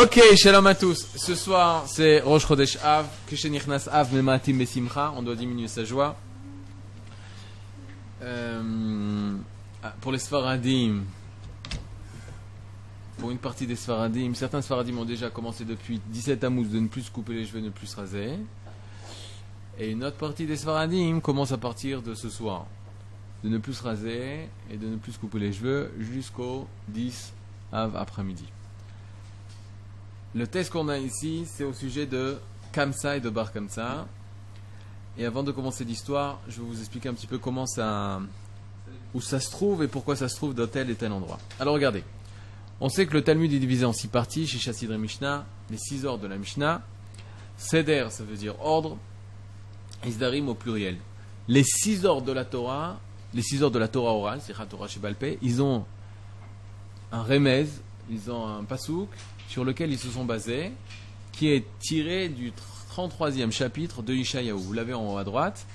Ok, shalom à tous. Ce soir, c'est Rosh Chodesh Av. Kishenichnas Av Mematim Besimcha. On doit diminuer sa joie. Euh, ah, pour les Sfaradim, pour une partie des Sfaradim, certains Sfaradim ont déjà commencé depuis 17 Tammuz de ne plus se couper les cheveux, de ne plus se raser. Et une autre partie des Sfaradim commence à partir de ce soir. De ne plus se raser et de ne plus couper les cheveux jusqu'au 10 Av après-midi. Le test qu'on a ici, c'est au sujet de Kamsa et de Bar Kamsa. Et avant de commencer l'histoire, je vais vous expliquer un petit peu comment ça, où ça se trouve et pourquoi ça se trouve dans tel et tel endroit. Alors regardez, on sait que le Talmud est divisé en six parties chez Chassidre et Mishnah, les six ordres de la Mishnah. Seder, ça veut dire ordre, Isdarim au pluriel. Les six ordres de la Torah, les six ordres de la Torah orale, c'est Torah chez Balpé, ils ont un remez, ils ont un pasouk sur lequel ils se sont basés, qui est tiré du 33e chapitre de Ishayahu. Vous l'avez en haut à droite.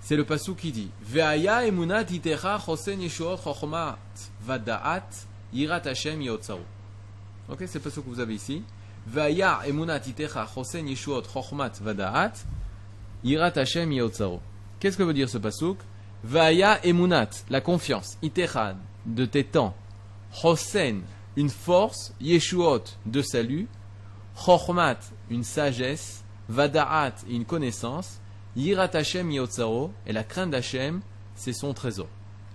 C'est le pasouk qui dit Ve'aya emunat itecha chosen yeshuot chochmat vada'at yirat Hashem yotzaru. Ok, c'est le pasouk que vous avez ici. Ve'aya emunat itecha chosen yeshuot chochmat vada'at yirat Hashem yotzaru. Qu'est-ce que veut dire ce pasouk Ve'aya emunat, la confiance, itecha, de tes temps, chosen, une force, Yeshuot, de salut, Chochmat, une sagesse, Vada'at, une connaissance, Yirat Hashem Yotzaro, et la crainte d'Hashem, c'est son trésor.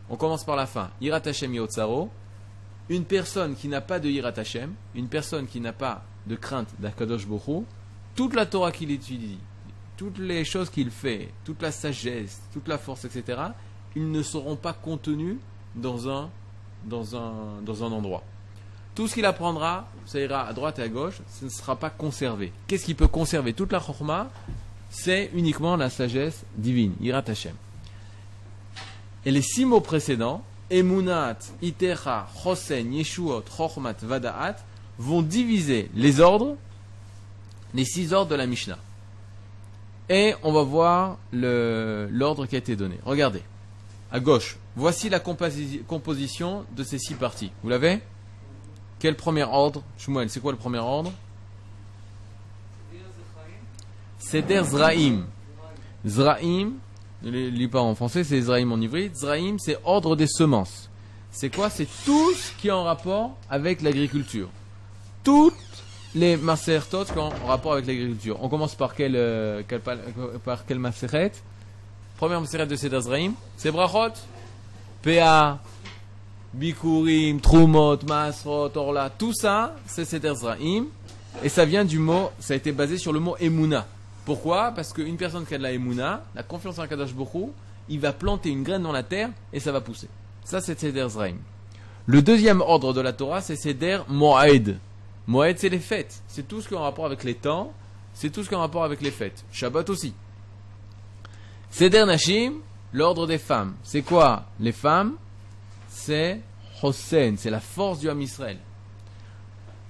On commence par la fin. Yirat Hashem Yotzaro, une personne qui n'a pas de Yirat Hashem, une personne qui n'a pas de crainte d'Akadosh Bokhu, toute la Torah qu'il étudie, toutes les choses qu'il fait, toute la sagesse, toute la force, etc., ils ne seront pas contenus dans un, dans un, dans un endroit. Tout ce qu'il apprendra, ça ira à droite et à gauche, ce ne sera pas conservé. Qu'est-ce qui peut conserver toute la chorma C'est uniquement la sagesse divine, Irat Hashem. Et les six mots précédents, Emunat, Itecha, Chosen, Yeshuot, Chochmat, Vada'at, vont diviser les ordres, les six ordres de la Mishnah. Et on va voir l'ordre qui a été donné. Regardez, à gauche, voici la composition de ces six parties. Vous l'avez? Quel premier ordre? Shmuel, c'est quoi le premier ordre? Seder Zraim. Zraim, ne lis pas en français, c'est Zraim en hybride. Zraim, c'est ordre des semences. C'est quoi? C'est tout ce qui est en rapport avec l'agriculture. Toutes les masertot qui ont en rapport avec l'agriculture. On commence par quel, euh, par quel maseret? Première de Seder Zraim, c'est Brachot. PA, Bikurim, Trumot, Masrot, Orla, tout ça, c'est Seder Zraim. Et ça vient du mot, ça a été basé sur le mot Emuna. Pourquoi? Parce qu'une personne qui a de la Emuna, la confiance en Kadash Bokhu, il va planter une graine dans la terre et ça va pousser. Ça, c'est Seder Zraim. Le deuxième ordre de la Torah, c'est Seder Moed. Moed, c'est les fêtes. C'est tout ce qui a un rapport avec les temps. C'est tout ce qui a un rapport avec les fêtes. Shabbat aussi. Seder Nashim, l'ordre des femmes. C'est quoi Les femmes, c'est Hossein, c'est la force du Ham Israël.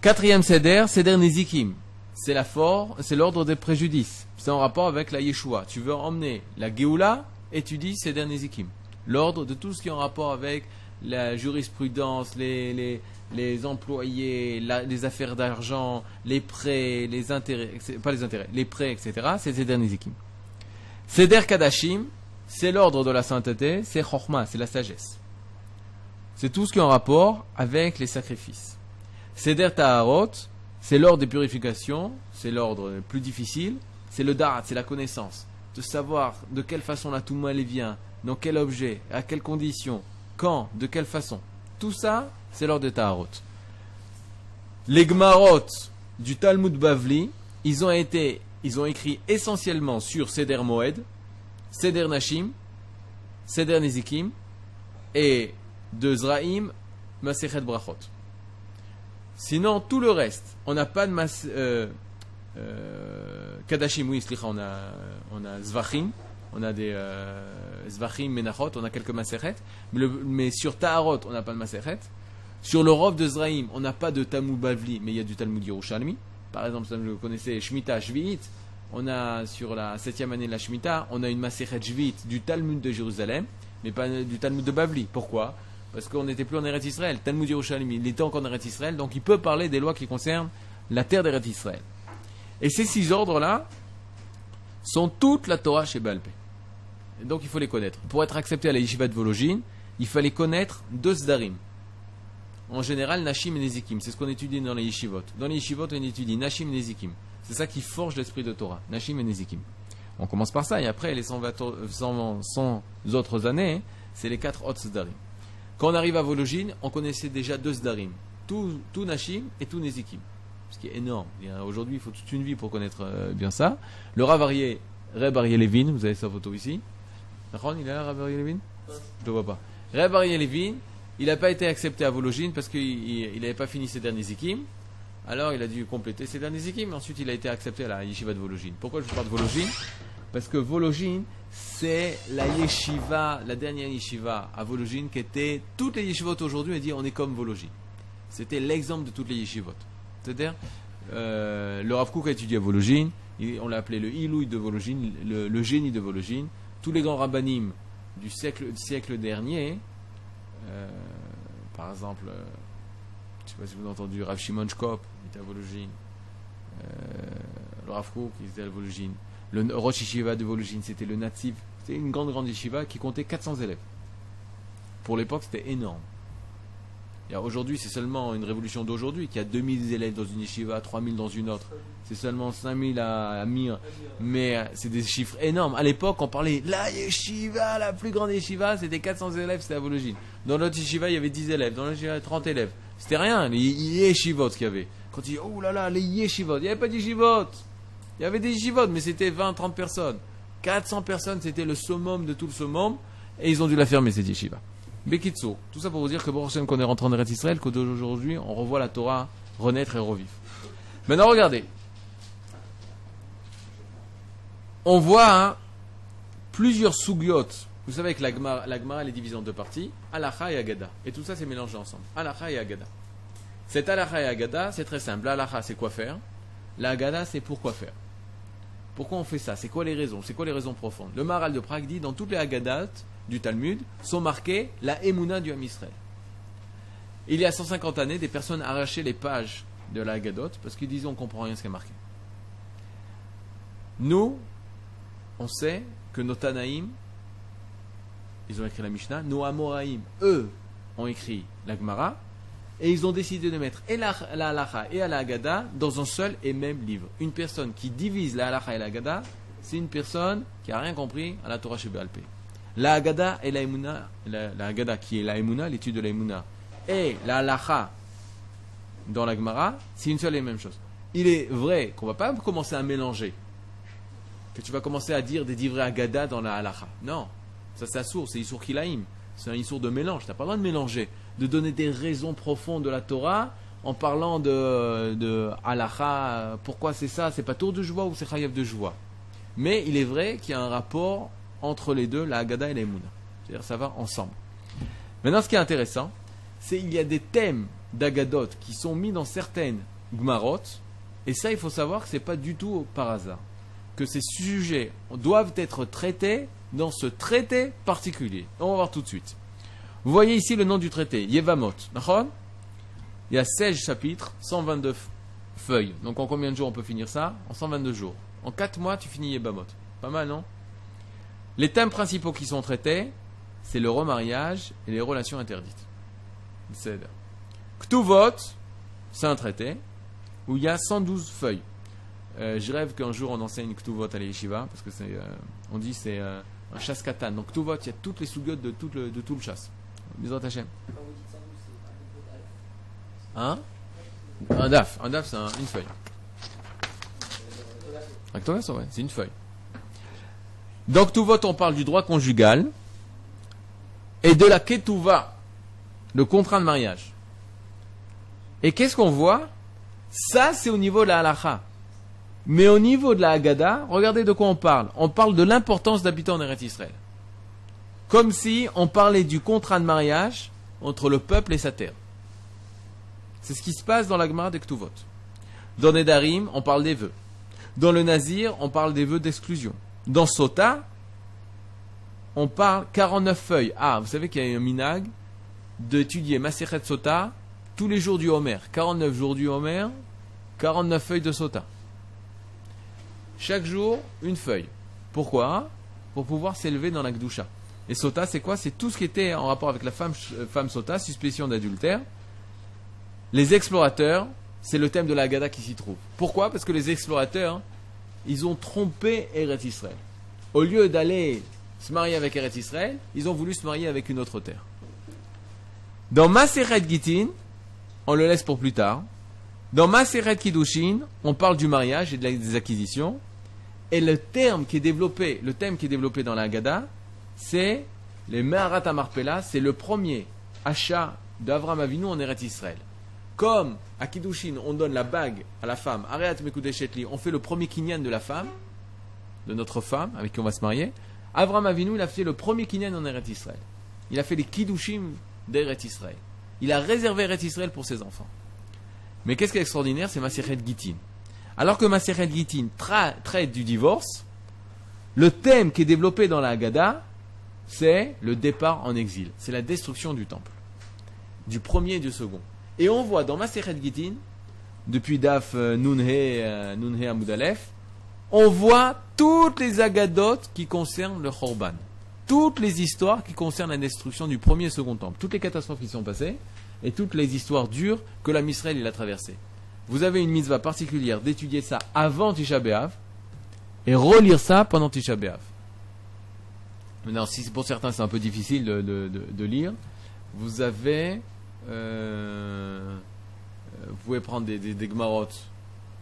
Quatrième Seder, Seder Nezikim. C'est la c'est l'ordre des préjudices. C'est en rapport avec la Yeshua. Tu veux emmener la Géoula, étudie Seder Nezikim. L'ordre de tout ce qui est en rapport avec la jurisprudence, les, les, employés, les affaires d'argent, les prêts, les intérêts, pas les intérêts, les prêts, etc. C'est Seder Nezikim. Seder Kadashim, c'est l'ordre de la sainteté, c'est Chochma, c'est la sagesse. C'est tout ce qui est en rapport avec les sacrifices. Seder Taharot, c'est l'ordre des purifications, c'est l'ordre le plus difficile, c'est le Darat, c'est la connaissance. De savoir de quelle façon la Touma elle vient, dans quel objet, à quelles conditions, quand, de quelle façon. Tout ça, c'est l'ordre des Taharot. Les Gmarot du Talmud Bavli, ils ont été, ils ont écrit essentiellement sur Seder Moed, Seder Nashim, Seder Nezikim, et de Zraim, Masechet Brachot. Sinon, tout le reste, on n'a pas de mas, euh, euh, Kadashim, oui, on a, on a Zvachim, on a des euh, Zvachim, Menachot, on a quelques Masechet, mais, sur Taharot, on n'a pas de Masechet. Sur le Rov de Zraim, on n'a pas de Talmud Bavli, mais il y a du Talmud Yerushalmi. Par exemple, vous connaissez Shemitah Shvi'it, on a sur la septième année de la Shemitah, on a une Masechet Shvi'it du Talmud de Jérusalem, mais pas du Talmud de Bavli. Pourquoi? Parce qu'on n'était plus en Eretz Israël. Talmud Yerushalayim, il était encore en Eretz Israël, donc il peut parler des lois qui concernent la terre d'Eretz Israël. Et ces six ordres-là sont toute la Torah chez Balpé. Donc il faut les connaître. Pour être accepté à la yeshiva de Vologine, il fallait connaître deux zdarim. En général, Nashim et Nezikim. C'est ce qu'on étudie dans les yeshivot. Dans les yeshivot, on étudie Nashim et Nezikim. C'est ça qui forge l'esprit de Torah. Nashim et Nezikim. On commence par ça, et après, les 100, 100 autres années, c'est les quatre autres zdarim. Quand on arrive à Vologine, on connaissait déjà deux zdarim. Tout, Nashim et tout Nezikim. Ce qui est énorme. Aujourd'hui, il faut toute une vie pour connaître euh, bien ça. Le Ravarié, Reb Levin, vous avez sa photo ici. Il est là, Reb Levin? Je ne vois pas. Il n'a pas été accepté à Vologine parce qu'il n'avait pas fini ses derniers Zikim. Alors il a dû compléter ses derniers Zikim. Ensuite, il a été accepté à la yeshiva de Vologine. Pourquoi je vous parle de Vologine? Parce que Vologine, c'est la yeshiva, la dernière yeshiva à Vologine qui était. Toutes les yeshivot aujourd'hui, on dit on est comme Vologine. C'était l'exemple de toutes les yeshivot. C'est-à-dire, euh, le Rav Kook a étudié à Vologine. On l'a appelé le Ilouï de Vologine, le, génie de Vologine. Tous les grands rabbinim du siècle, du siècle dernier euh, par exemple, euh, je ne sais pas si vous avez entendu, Rav Shimon Shkop, il était à Vologine. Le Rav Kook, il était à Vologine. Le Rosh Yeshiva de Vologine, c'était le natif. C'était une grande, grande yeshiva qui comptait 400 élèves. Pour l'époque, c'était énorme. Aujourd'hui, c'est seulement une révolution d'aujourd'hui qui a 2000 élèves dans une yeshiva, 3000 dans une autre. C'est seulement 5000 à, Mir. Mais euh, c'est des chiffres énormes. À l'époque, on parlait la yeshiva, la plus grande yeshiva, c'était 400 élèves, c'était à Vologine. Dans l'autre yeshiva, il y avait 10 élèves. Dans l'autre yeshiva, il y avait 30 élèves. C'était rien, les yeshivot qu'il y avait. Quand il dit, oh là là, les yeshivot. Il n'y avait pas de yeshivot. Il y avait des yeshivot, mais c'était 20, 30 personnes. 400 personnes, c'était le summum de tout le summum. Et ils ont dû la fermer, cette yeshiva. Bekitso, tout ça pour vous dire que Baruch qu'on est rentré en Eretz Israël, qu'aujourd'hui on revoit la Torah renaître et revivre. Maintenant regardez. On voit hein, plusieurs sougiotes. Vous savez que l'agma, l'agma elle est divisée en deux parties, Alacha et Agada. Et tout ça c'est mélangé ensemble. Alacha et Agada. Cet Alacha et Agada, c'est très simple. L'Alacha c'est quoi faire? L'Agada c'est pourquoi faire? Pourquoi on fait ça? C'est quoi les raisons? C'est quoi les raisons profondes? Le Maral de Prague dit dans toutes les Agadat, du Talmud sont marqués la Emouna du Ham. Il y a 150 années, des personnes arrachaient les pages de la Haggadot parce qu'ils disaient on comprend rien ce qui est marqué. Nous, on sait que nos Tanaïm, ils ont écrit la Mishnah, nos Amoraïm, eux, ont écrit la Gemara, et ils ont décidé de mettre et la, la et la Haggadah dans un seul et même livre. Une personne qui divise la halacha et la Haggadah, c'est une personne qui n'a rien compris à la Torah Alpé. La Haggadah et la la, qui est la l'étude de la et la halacha dans la Gemara, c'est une seule et même chose. Il est vrai qu'on va pas commencer à mélanger, que tu vas commencer à dire des divrei Haggadah dans la halacha. Non, ça c'est source, c'est Issour Kilaim. C'est un Issour de mélange. Tu n'as pas le droit de mélanger, de donner des raisons profondes de la Torah en parlant de, de halacha. Pourquoi c'est ça C'est pas tour de joie ou c'est chayav de joie. Mais il est vrai qu'il y a un rapport entre les deux, la Haggadah et la C'est-à-dire ça va ensemble. Maintenant, ce qui est intéressant, c'est qu'il y a des thèmes d'Agadot qui sont mis dans certaines Gmarot, et ça, il faut savoir que ce n'est pas du tout par hasard. Que ces sujets doivent être traités dans ce traité particulier. On va voir tout de suite. Vous voyez ici le nom du traité, Yevamot. Il y a 16 chapitres, 122 feuilles. Donc en combien de jours on peut finir ça? En 122 jours. En 4 mois, tu finis Yevamot. Pas mal, non? Les thèmes principaux qui sont traités, c'est le remariage et les relations interdites. Ktuvot, c'est un traité où il y a 112 feuilles. Euh, je rêve qu'un jour on enseigne Ktuvot à l'Yeshiva, parce que c'est, euh, on dit c'est euh, un chasse katan. Donc Ktuvot, il y a toutes les sougiotes de de tout le chasse. Bisous Hachem. Hein? Un daf. Un daf, c'est une feuille. c'est une feuille. Donc tout vote, on parle du droit conjugal et de la ketouva, le contrat de mariage. Et qu'est-ce qu'on voit? Ça, c'est au niveau de la halacha. Mais au niveau de la Haggadah, regardez de quoi on parle. On parle de l'importance d'habiter en Eretz Israël. Comme si on parlait du contrat de mariage entre le peuple et sa terre. C'est ce qui se passe dans la Gemara de Ktuvot. Dans Nedarim, on parle des vœux. Dans le Nazir, on parle des vœux d'exclusion. Dans Sota, on parle 49 feuilles. Ah, vous savez qu'il y a un minag d'étudier Maseret Sota tous les jours du Homer. 49 jours du Homer, 49 feuilles de sota. Chaque jour, une feuille. Pourquoi? Pour pouvoir s'élever dans la Gdusha. Et sota, c'est quoi? C'est tout ce qui était en rapport avec la femme, euh, femme sota, suspicion d'adultère. Les explorateurs, c'est le thème de la Haggadah qui s'y trouve. Pourquoi? Parce que les explorateurs, ils ont trompé Eretz Israël. Au lieu d'aller se marier avec Eretz Israël, ils ont voulu se marier avec une autre terre. Dans Maseret Gitin, on le laisse pour plus tard. Dans Maseret Kiddushin, on parle du mariage et des acquisitions. Et le terme qui est développé, le thème qui est développé dans la Haggadah, c'est les Meharat Amarpela, c'est le premier achat d'Avram Avinu en Eretz Israël. Comme à Kiddushin, on donne la bague à la femme, Areat Mekudeshetli, on fait le premier kinyan de la femme, de notre femme avec qui on va se marier. Avram Avinu, il a fait le premier kinyan en Eretz Israël. Il a fait les Kiddushim d'Eretz Israël. Il a réservé Eretz Israël pour ses enfants. Mais qu'est-ce qui est extraordinaire C'est Maseret Gitin. Alors que Maseret Gitin traite du divorce, le thème qui est développé dans la Haggadah, c'est le départ en exil. C'est la destruction du temple. Du premier et du second. Et on voit dans Maseret Gitin, depuis Daf euh, Nunhe, euh, Amoudalef, on voit toutes les agadotes qui concernent le Khorban. Toutes les histoires qui concernent la destruction du premier et second temple. Toutes les catastrophes qui sont passées et toutes les histoires dures que la Misraël il a traversées. Vous avez une mitzvah particulière d'étudier ça avant Tisha B'Av et relire ça pendant Tisha B'Av. Maintenant, si pour certains c'est un peu difficile de, lire, vous avez, euh, vous pouvez prendre des, des,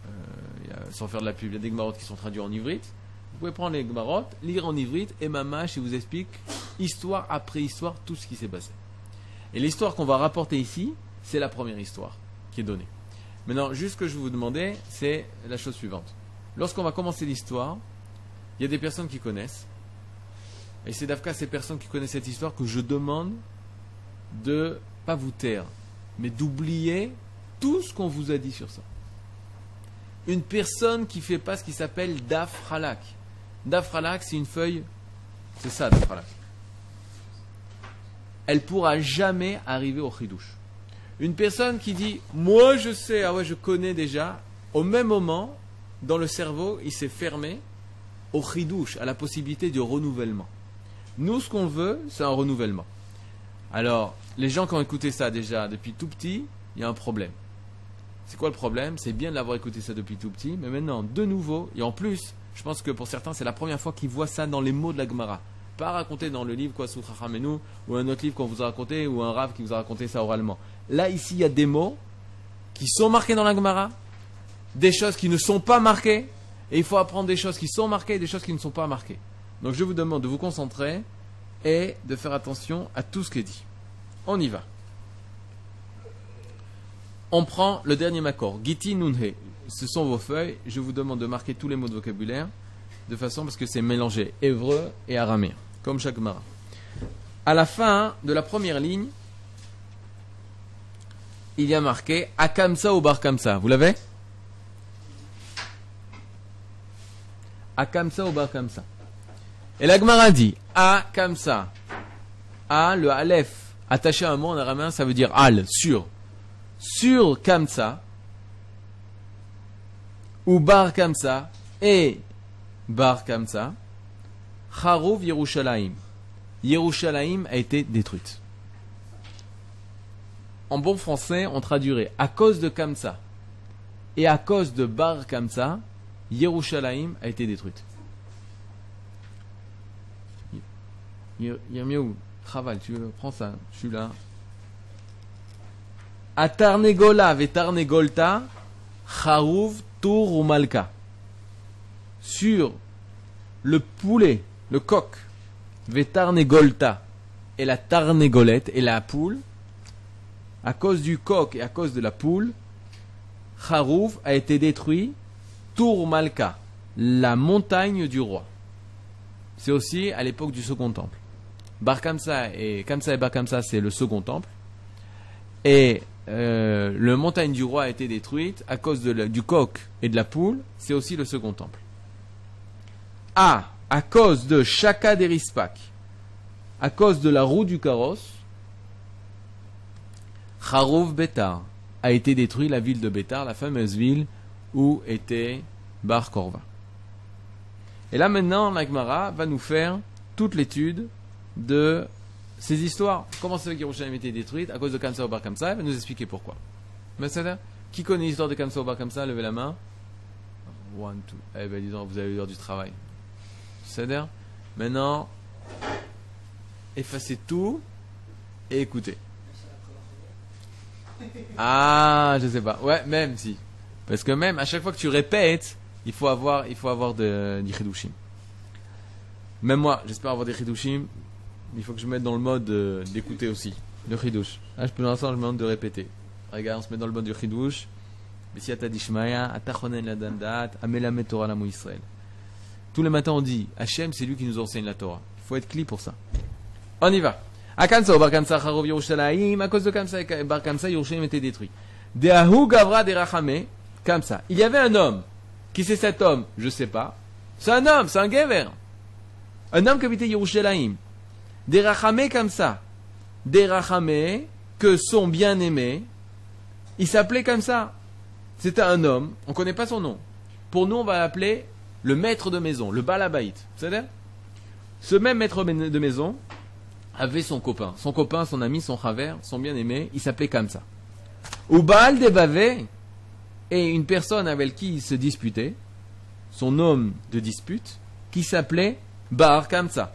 euh, sans faire de la pub, il y a des Gmarot qui sont traduits en ivrite. Vous pouvez prendre les Gmarot, lire en ivrite, et Mamash, il vous explique, histoire après histoire, tout ce qui s'est passé. Et l'histoire qu'on va rapporter ici, c'est la première histoire qui est donnée. Maintenant, juste ce que je vais vous demander, c'est la chose suivante. Lorsqu'on va commencer l'histoire, il y a des personnes qui connaissent. Et c'est d'Afka ces personnes qui connaissent cette histoire que je demande de pas vous taire, mais d'oublier tout ce qu'on vous a dit sur ça une personne qui fait pas ce qui s'appelle dafralak. Dafralak, c'est une feuille. C'est ça, dafralak. Elle pourra jamais arriver au chidouche. Une personne qui dit Moi je sais, ah ouais, je connais déjà, au même moment, dans le cerveau, il s'est fermé au chidouche, à la possibilité du renouvellement. Nous, ce qu'on veut, c'est un renouvellement. Alors, les gens qui ont écouté ça déjà depuis tout petit, il y a un problème. C'est quoi le problème? C'est bien de l'avoir écouté ça depuis tout petit, mais maintenant, de nouveau, et en plus, je pense que pour certains, c'est la première fois qu'ils voient ça dans les mots de la Gemara. Pas raconté dans le livre quoi Ramenu, ou un autre livre qu'on vous a raconté, ou un rave qui vous a raconté ça oralement. Là, ici, il y a des mots qui sont marqués dans la Gemara, des choses qui ne sont pas marquées, et il faut apprendre des choses qui sont marquées et des choses qui ne sont pas marquées. Donc je vous demande de vous concentrer et de faire attention à tout ce qui est dit. On y va on prend le dernier macor, Giti Nunhe. Ce sont vos feuilles. Je vous demande de marquer tous les mots de vocabulaire de façon parce que c'est mélangé hébreu et araméen, comme chaque mara. À la fin de la première ligne, il y a marqué Akamsa ou Barkamsa. Vous l'avez? Akamsa ou Barkamsa. Et la Gemara dit Akamsa. A, le Aleph, attaché à un mot en araméen, ça veut dire Al, sur sur Kamsa, ou Bar Kamsa, et Bar Kamsa, Harouv Yerushalayim. Yerushalayim a été détruite. En bon français, on traduirait à cause de Kamsa et à cause de Bar Kamsa, Yerushalayim a été détruite. Yirmiou, travail, tu prends ça, je suis là. Atarnegola vetarnegolta, charouv tour. Sur le poulet, le coq, vetarnegolta, et la tarnegolette, et la poule, à cause du coq et à cause de la poule, Charouf a été détruit, Tour la montagne du roi. C'est aussi à l'époque du second temple. Bar Kamsa et Kamsa et Bar Kamsa, c'est le second temple. Et euh, le montagne du roi a été détruite à cause du coq et de la poule, c'est aussi le second temple. A, à cause de Shaka d'Erispak, à cause de la roue du carrosse, Kharov Betar a été détruit, la ville de Betar, la fameuse ville où était Bar Korva. Et là maintenant, l'Agmara va nous faire toute l'étude de ces histoires. Comment c'est que Yerushalayim était détruite à cause de Kamsa ou Bar Kamsa Il va nous expliquer pourquoi. Mais c'est Qui connaît l'histoire de Kamsa ou Bar Kamsa Levez la main. One, two. Eh ben disons, vous avez eu l'heure du travail. C'est-à-dire, maintenant, effacez tout et écoutez. Ah, je sais pas. Ouais, même si. Parce que même à chaque fois que tu répètes, il faut avoir, il faut avoir de, du chidushim. Même moi, j'espère avoir des chidushim. Il faut que je me mette dans le mode euh, d'écouter aussi. Le chidush. Ah, je peux l'instant, je me demande de répéter. Regarde, on se met dans le mode du chidush. Tous les matins, on dit Hachem, c'est lui qui nous enseigne la Torah. Il faut être cli pour ça. On y va. Akansa ou Barkamsa Charov Yerushalayim, à cause de Kamsa, Yerushalayim était détruit. Deahu Gavra de Rachame, Kamsa. Il y avait un homme. Qui c'est cet homme? Je sais pas. C'est un homme, c'est un gever. Un homme qui habitait Yerushalayim. Des Rachame Kamsa. Des Rachame, que son bien-aimé, il s'appelait comme ça. C'était un homme, on ne connaît pas son nom. Pour nous, on va l'appeler le maître de maison, le balabaït. C'est-à-dire Ce même maître de maison, avait son copain. Son copain, son ami, son chaver, son bien-aimé, il s'appelait comme ça. Ubal Bavé et une personne avec qui il se disputait, son homme de dispute, qui s'appelait Bar Kamsa.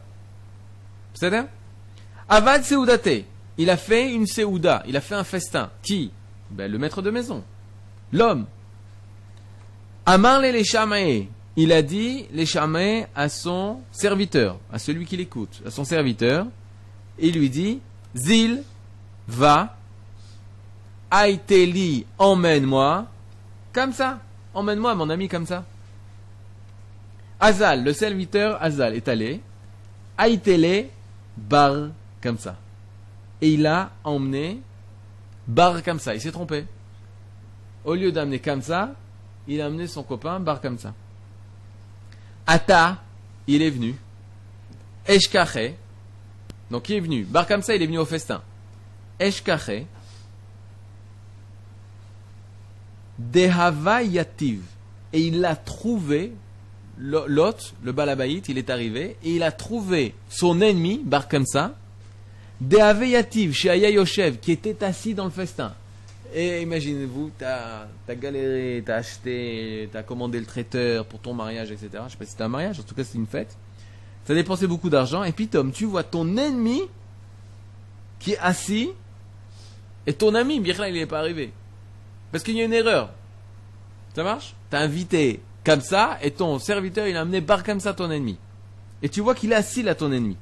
C'est-à-dire Avad Seudate, il a fait une Seuda, il a fait un festin. Qui? Ben, Le maître de maison, l'homme. Amar les il a dit les Shamae à son serviteur, à celui qui l'écoute, à son serviteur, il lui dit Zil, va, Aïteli, emmène-moi, comme ça, emmène-moi, mon ami, comme ça. Azal, le serviteur Azal est allé, Aïtele, bar, comme ça. Et il a emmené bar comme ça, il s'est trompé. Au lieu d'amener comme il a amené son copain bar comme ça. Ata, il est venu. Eshkache, donc qui est venu Bar ça, il est venu au festin. Eshkache. Dehava Yativ. Et il a trouvé, l'hôte, le balabaït, il est arrivé, et il a trouvé son ennemi, Bar Kamsa, Dehave Yativ, chez Aya Yoshev, qui était assis dans le festin. Et imaginez-vous, tu as, galéré, tu as acheté, tu as commandé le traiteur pour ton mariage, etc. Je sais pas si c'était un mariage, en tout cas c'est une fête. Tu as dépensé beaucoup d'argent, et puis Tom, tu vois ton ennemi qui est assis, et ton ami, bien là, il n'est pas arrivé. Parce qu'il y a une erreur. Ça marche? Tu as invité comme ça, et ton serviteur, il a amené bar comme ça ton ennemi. Et tu vois qu'il est assis là, ton ennemi.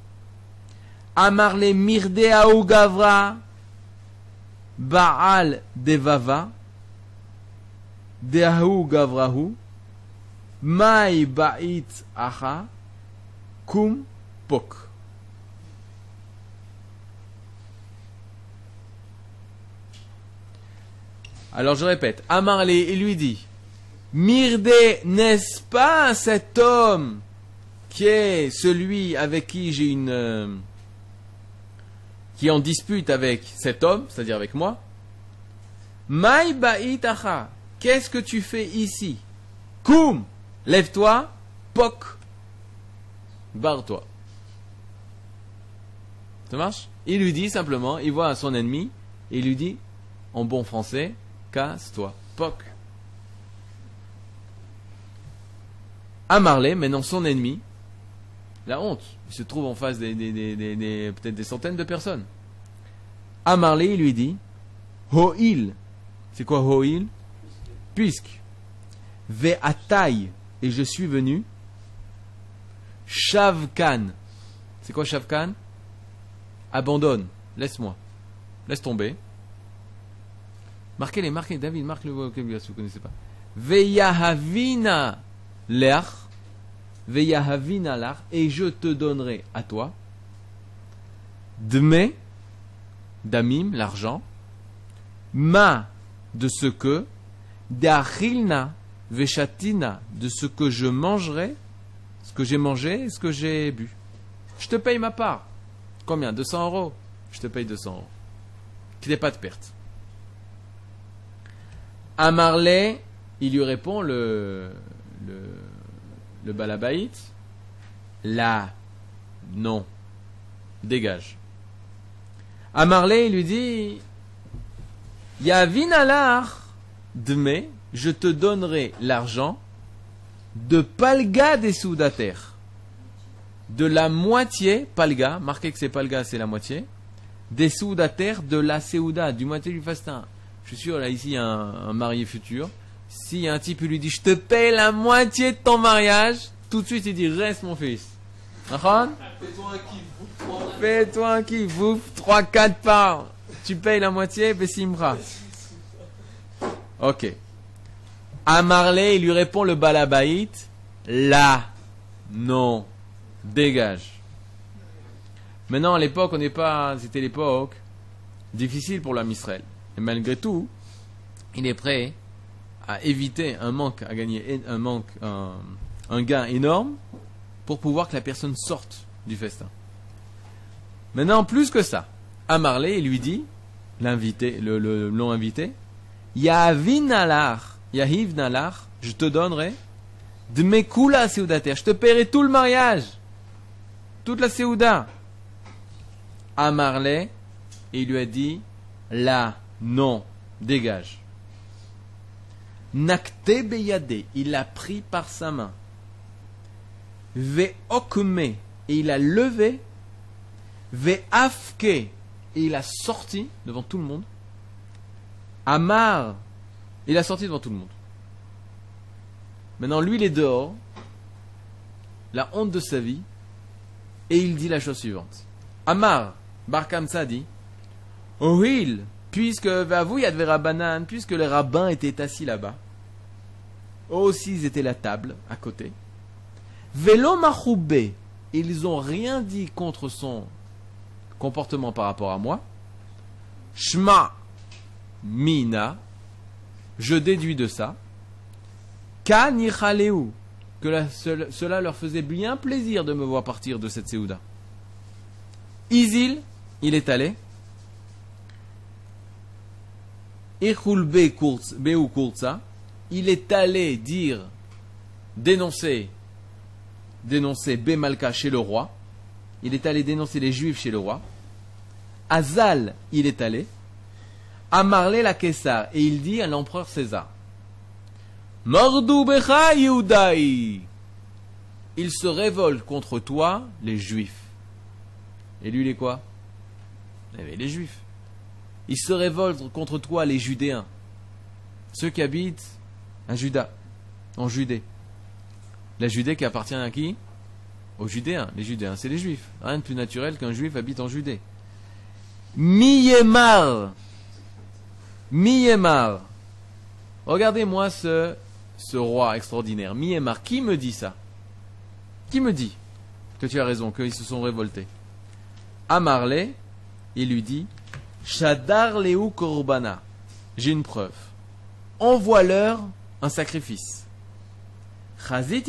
Amarle mirde gavra Baal devava, Deahu gavrahu, Mai ba'it acha, Kum pok. Alors je répète, Amarle, il lui dit, Mirde, n'est-ce pas cet homme qui est celui avec qui j'ai une... Euh, qui en dispute avec cet homme, c'est-à-dire avec moi, Mai ba'itacha, qu'est-ce que tu fais ici? Koum, lève-toi, pok, barre-toi. Ça marche? Il lui dit simplement, il voit son ennemi, il lui dit, en bon français, casse-toi, pok. Amarlé, maintenant son ennemi, la honte. Il se trouve en face des, peut-être des centaines de personnes. Amarlé, il lui dit Ho'il. C'est quoi Ho'il Puisque. Ve'atai. Et je suis venu. Shavkan. C'est quoi Shavkan Abandonne. Laisse-moi. Laisse tomber. Marquez les, marquez, David, marque le vocabulaire si vous ne connaissez pas. Ve'yahavina et je te donnerai à toi, dme, damim, l'argent, ma, de ce que, d'achilna, veshatina, de ce que je mangerai, ce que j'ai mangé et ce que j'ai bu. Je te paye ma part. Combien? 200 euros Je te paye 200 euros. Qu'il n'y ait pas de perte. Amarle il lui répond le, le balabaït, là, non, dégage. À Marley, il lui dit, Yavin alar dme, je te donnerai l'argent de palga des terre de la moitié, palga, marquez que c'est palga, c'est la moitié, des terre de la Séouda, du moitié du fastin. Je suis sûr, là, ici, un marié futur. Si un type lui dit, je te paye la moitié de ton mariage, tout de suite, il dit, reste mon fils. Fais-toi un kiff, Fais-toi un kiff, bouffe 3-4 par. Tu payes la moitié, Bessimra. Ok. À Marley, il lui répond le balabaït, là, non, dégage. Maintenant, à l'époque, on n'est pas, c'était l'époque difficile pour l'homme Israël. Et malgré tout, il est prêt à éviter un manque, à gagner un manque, un, gain énorme pour pouvoir que la personne sorte du festin. Maintenant, plus que ça, à Marley, il lui dit, l'invité, le, le long invité, Yavin alar, Yahiv nalar, je te donnerai de mes kula seoudater, je te paierai tout le mariage, toute la seouda. À Marley, il lui a dit, là, non, dégage. Nakte beyade, il l'a pris par sa main. Ve okme, et il a levé. Ve afke, et il a sorti devant tout le monde. Amar, il a sorti devant tout le monde. Maintenant, lui, il est dehors, la honte de sa vie, et il dit la chose suivante. Amar, Barkam dit, Ohil, puisque, vous, y avait puisque les rabbins étaient assis là-bas, aussi ils étaient la table à côté. Velo Machoubé, ils ont rien dit contre son comportement par rapport à moi. Shma mina, je déduis de ça, Kanichaleu, que cela leur faisait bien plaisir de me voir partir de cette Séouda. Isil, il est allé. Il est allé dire, dénoncer, dénoncer Bemalka chez le roi. Il est allé dénoncer les juifs chez le roi. Azal, il est allé. Amarle la Kessar, et il dit à l'empereur César Mordoubecha Yehudaï Il se révolte contre toi, les juifs. Et lui, il est quoi? Eh Les juifs. Il se révolte contre toi, les judéens. Ceux qui habitent à Juda, en Judée. La Judée qui appartient à qui? Aux Judéens. Les Judéens, c'est les Juifs. Rien de plus naturel qu'un Juif habite en Judée. Miyemar Miyemar. Regardez-moi ce, ce roi extraordinaire. Miyemar. Qui me dit ça? Qui me dit que tu as raison, qu'ils se sont révoltés? Amarle, il lui dit Shadar Leu Korbana. J'ai une preuve. Envoie-leur un sacrifice. Chazit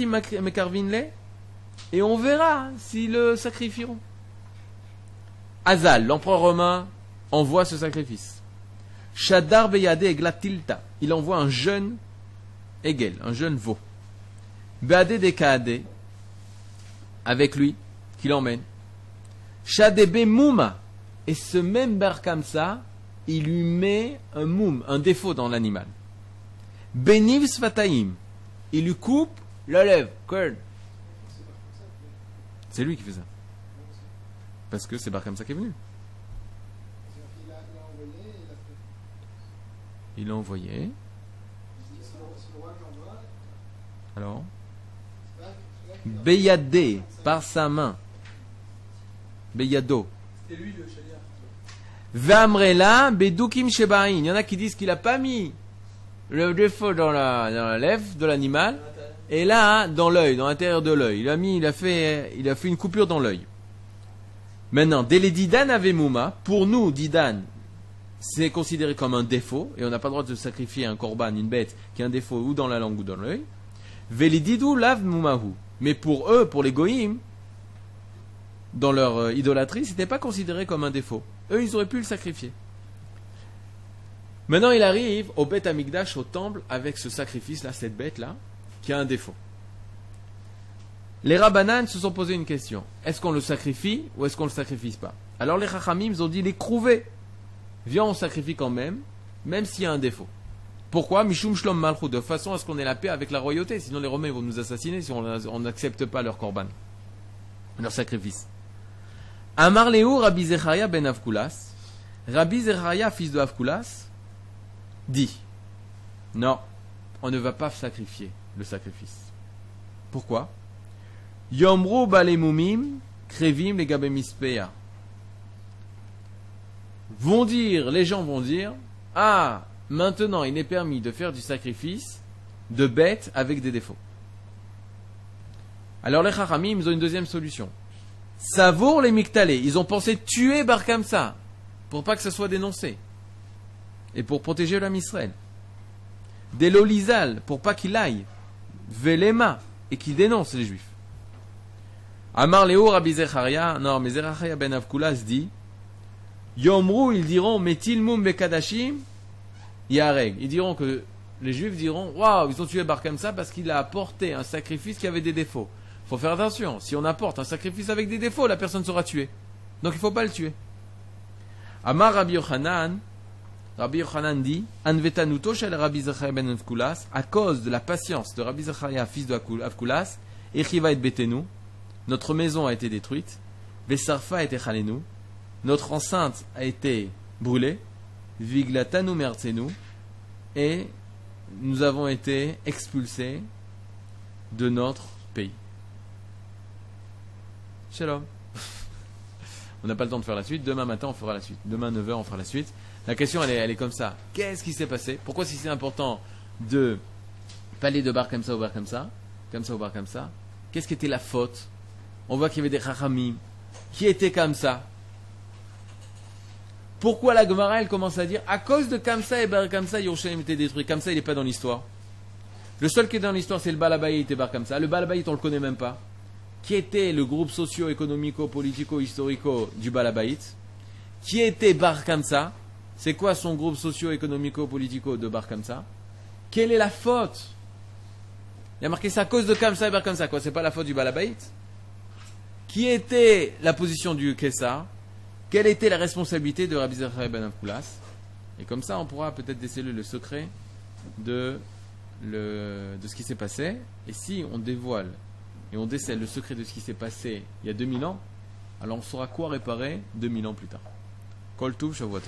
et on verra s'ils le sacrifieront. Azal, l'empereur romain, envoie ce sacrifice. Shadar beyade eglatilta. Il envoie un jeune Egel, un jeune veau. Beade dekade, avec lui, qui l'emmène. Shadebe mouma. Et ce même bar il lui met un moum, un défaut dans l'animal. Beniv sfataim. Il lui coupe la lèvre. C'est lui qui fait ça. Parce que c'est bar qui est venu. Il l'a envoyé. Alors? Beyadé, par sa main. Beyado. C'était lui le Vamrela, Bedoukim Shebain. Il y en a qui disent qu'il n'a pas mis le défaut dans la, lèvre de l'animal et là, dans l'œil, dans l'intérieur de l'œil. Il a mis, il a fait, il a fait une coupure dans l'œil. Maintenant, dès les Didan avait Mouma, pour nous, Didan, c'est considéré comme un défaut, et on n'a pas le droit de sacrifier un korban, une bête, qui a un défaut ou dans la langue ou dans l'œil. Velididou lav mumahu. Mais pour eux, pour les goïms, dans leur euh, idolâtrie, ce n'était pas considéré comme un défaut. Eux, ils auraient pu le sacrifier. Maintenant, il arrive au Beth Amigdash, au temple, avec ce sacrifice-là, cette bête-là, qui a un défaut. Les Rabbanan se sont posé une question. Est-ce qu'on le sacrifie ou est-ce qu'on le sacrifie pas? Alors les Chachamim ont dit l'écrouver. Viens, on sacrifie quand même, même s'il y a un défaut. Pourquoi? Mishum Shlom Malchut, de façon à ce qu'on ait la paix avec la royauté, sinon les Romains vont nous assassiner si on n'accepte pas leur korban, leur sacrifice. Amar Léou Rabbi Zechariah ben Avkulas, Rabbi Zechariah, fils de Avkulas, dit Non, on ne va pas sacrifier le sacrifice. Pourquoi? Yomru balemumim krevim le Vont dire, les gens vont dire, ah, maintenant il est permis de faire du sacrifice de bêtes avec des défauts. Alors les Chachamim, ont une deuxième solution. Savour les Miktalé. Ils ont pensé tuer Bar Kamsa pour pas que ça soit dénoncé et pour protéger l'homme Israël. Des Lolizal pour pas qu'il aille. Velema et qu'il dénonce les Juifs. Amar Léo Rabbi Zecharia, non, mais Zecharia ben Avkulas dit Yomru, ils diront Metil mum bekadashim yareg. Ils diront que les juifs diront Waouh, ils ont tué Bar ça parce qu'il a apporté un sacrifice qui avait des défauts. Faut faire attention, si on apporte un sacrifice avec des défauts, la personne sera tuée. Donc il ne faut pas le tuer. Amar Rabbi Yochanan, Rabbi Yochanan dit Anvetanuto Rabbi Zecharia ben Avkulas, à cause de la patience de Rabbi Zecharia, fils de Avkulas, et Betenu, notre maison a été détruite, Vesarfa a été notre enceinte a été brûlée, Viglatanu et nous avons été expulsés de notre pays. Shalom. on n'a pas le temps de faire la suite. Demain matin, on fera la suite. Demain, 9h, on fera la suite. La question, elle est, elle comme ça. Qu'est-ce qui s'est passé? Pourquoi, si c'est important de parler de bar comme ça ou bar comme ça, comme ça ou bar comme ça, qu'est-ce qui était la faute? On voit qu'il y avait des chachamim qui étaient comme ça. Pourquoi la Gemara, elle commence à dire à cause de Kamsa et Bar Kamsa, Yerushalayim était détruit? Kamsa, il n'est pas dans l'histoire. Le seul qui est dans l'histoire, c'est le Balabaït et Bar Kamsa. Le Balabaït, on ne le connaît même pas. Qui était le groupe socio-économico, politico, historico du Balabaït Qui était Bar Kamsa C'est quoi son groupe socio-économico, politico de Bar Kamsa Quelle est la faute Il y a marqué ça à cause de Kamsa et Bar Kamsa. Quoi C'est pas la faute du Balabaït qui était la position du Kessar, quelle était la responsabilité de Rabbi Zachariah ben et comme ça on pourra peut-être déceler le secret de, le, de ce qui s'est passé, et si on dévoile et on décèle le secret de ce qui s'est passé il y a 2000 ans, alors on saura quoi réparer 2000 ans plus tard. Kol Shavuot